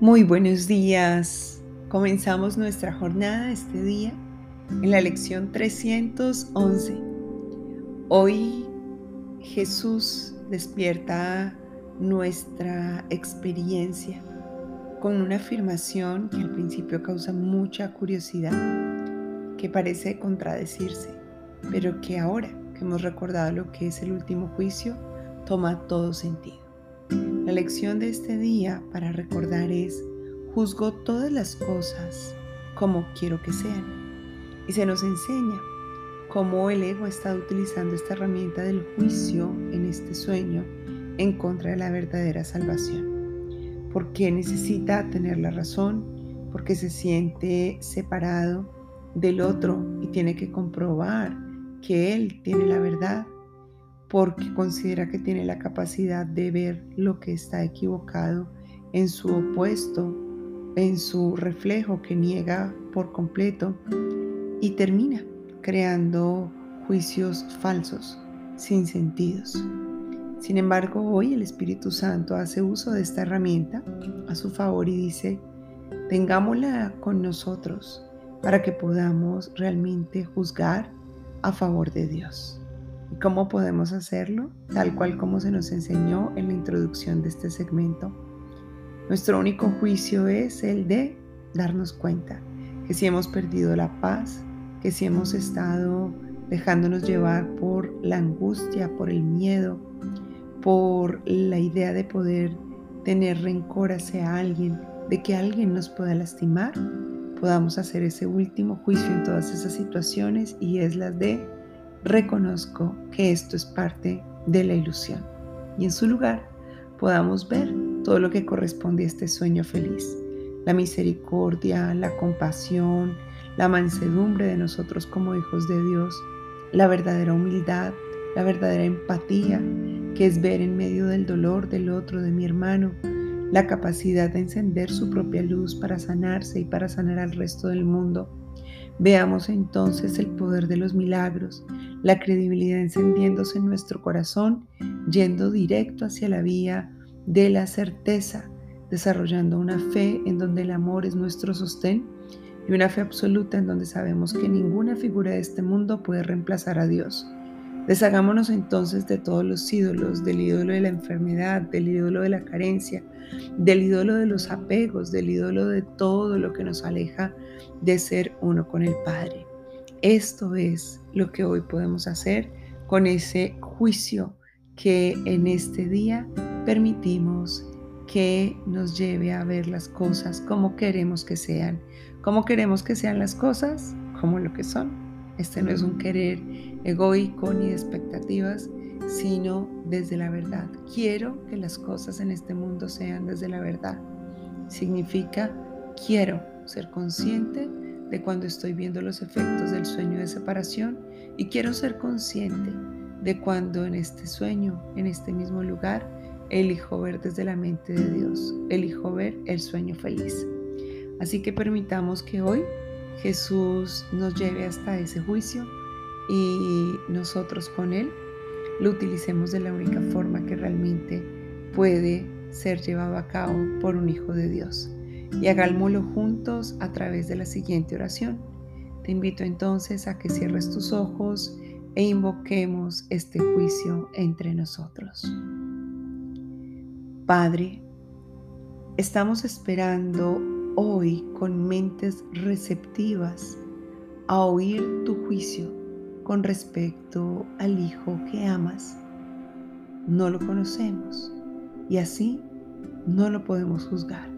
Muy buenos días. Comenzamos nuestra jornada este día en la lección 311. Hoy Jesús despierta nuestra experiencia con una afirmación que al principio causa mucha curiosidad, que parece contradecirse, pero que ahora que hemos recordado lo que es el último juicio, toma todo sentido. La lección de este día para recordar es, juzgo todas las cosas como quiero que sean. Y se nos enseña cómo el ego está utilizando esta herramienta del juicio en este sueño en contra de la verdadera salvación. Porque necesita tener la razón, porque se siente separado del otro y tiene que comprobar que él tiene la verdad porque considera que tiene la capacidad de ver lo que está equivocado en su opuesto, en su reflejo que niega por completo y termina creando juicios falsos, sin sentidos. Sin embargo, hoy el Espíritu Santo hace uso de esta herramienta a su favor y dice, tengámosla con nosotros para que podamos realmente juzgar a favor de Dios. ¿Y cómo podemos hacerlo? Tal cual como se nos enseñó en la introducción de este segmento. Nuestro único juicio es el de darnos cuenta que si hemos perdido la paz, que si hemos estado dejándonos llevar por la angustia, por el miedo, por la idea de poder tener rencor hacia alguien, de que alguien nos pueda lastimar, podamos hacer ese último juicio en todas esas situaciones y es la de reconozco que esto es parte de la ilusión y en su lugar podamos ver todo lo que corresponde a este sueño feliz, la misericordia, la compasión, la mansedumbre de nosotros como hijos de Dios, la verdadera humildad, la verdadera empatía, que es ver en medio del dolor del otro, de mi hermano, la capacidad de encender su propia luz para sanarse y para sanar al resto del mundo. Veamos entonces el poder de los milagros, la credibilidad encendiéndose en nuestro corazón, yendo directo hacia la vía de la certeza, desarrollando una fe en donde el amor es nuestro sostén y una fe absoluta en donde sabemos que ninguna figura de este mundo puede reemplazar a Dios. Deshagámonos entonces de todos los ídolos, del ídolo de la enfermedad, del ídolo de la carencia, del ídolo de los apegos, del ídolo de todo lo que nos aleja de ser uno con el Padre. Esto es lo que hoy podemos hacer con ese juicio que en este día permitimos que nos lleve a ver las cosas como queremos que sean. ¿Cómo queremos que sean las cosas? Como lo que son. Este no es un querer egoico ni de expectativas, sino desde la verdad. Quiero que las cosas en este mundo sean desde la verdad. Significa quiero ser consciente de cuando estoy viendo los efectos del sueño de separación y quiero ser consciente de cuando en este sueño, en este mismo lugar, elijo ver desde la mente de Dios, elijo ver el sueño feliz. Así que permitamos que hoy Jesús nos lleve hasta ese juicio y nosotros con Él lo utilicemos de la única forma que realmente puede ser llevado a cabo por un Hijo de Dios. Y hagámoslo juntos a través de la siguiente oración. Te invito entonces a que cierres tus ojos e invoquemos este juicio entre nosotros. Padre, estamos esperando hoy con mentes receptivas a oír tu juicio con respecto al Hijo que amas. No lo conocemos y así no lo podemos juzgar.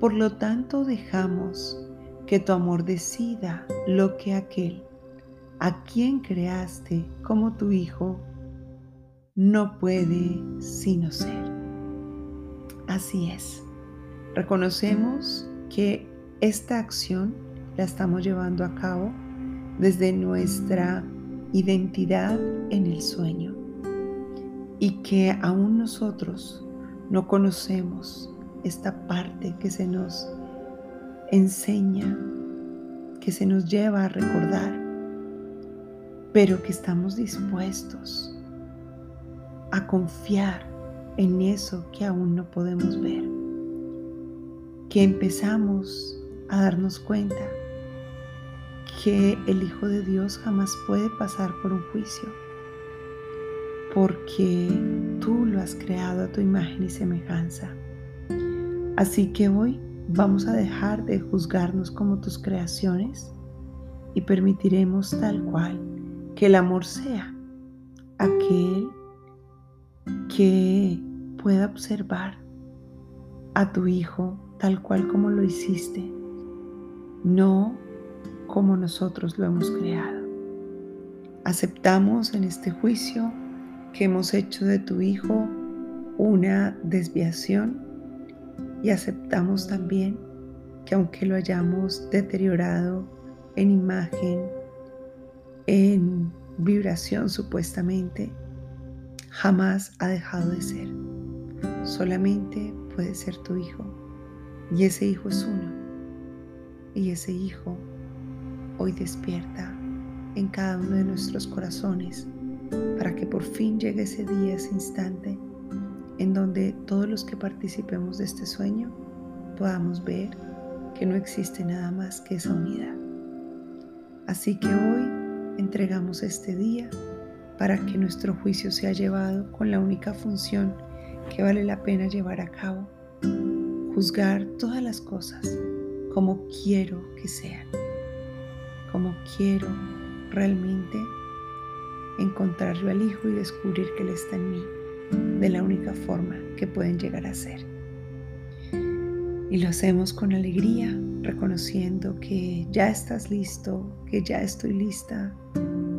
Por lo tanto, dejamos que tu amor decida lo que aquel a quien creaste como tu Hijo no puede sino ser. Así es. Reconocemos que esta acción la estamos llevando a cabo desde nuestra identidad en el sueño y que aún nosotros no conocemos esta parte que se nos enseña, que se nos lleva a recordar, pero que estamos dispuestos a confiar en eso que aún no podemos ver. que empezamos a darnos cuenta que el Hijo de Dios jamás puede pasar por un juicio, porque tú lo has creado a tu imagen y semejanza. Así que hoy vamos a dejar de juzgarnos como tus creaciones y permitiremos tal cual que el amor sea aquel que pueda observar a tu hijo tal cual como lo hiciste, no como nosotros lo hemos creado. Aceptamos en este juicio que hemos hecho de tu hijo una desviación y aceptamos también que aunque lo hayamos deteriorado en imagen, en vibración supuestamente, jamás ha dejado de ser. Solamente puede ser tu hijo. Y ese hijo es uno. Y ese hijo hoy despierta en cada uno de nuestros corazones para que por fin llegue ese día, ese instante, en donde todos los que participemos de este sueño podamos ver que no existe nada más que esa unidad. Así que hoy entregamos este día para que nuestro juicio sea llevado con la única función que vale la pena llevar a cabo, juzgar todas las cosas como quiero que sean, como quiero realmente encontrarlo al Hijo y descubrir que Él está en mí, de la única forma que pueden llegar a ser. Y lo hacemos con alegría, reconociendo que ya estás listo, que ya estoy lista,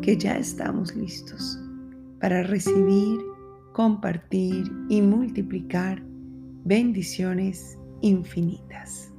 que ya estamos listos para recibir, compartir y multiplicar bendiciones infinitas.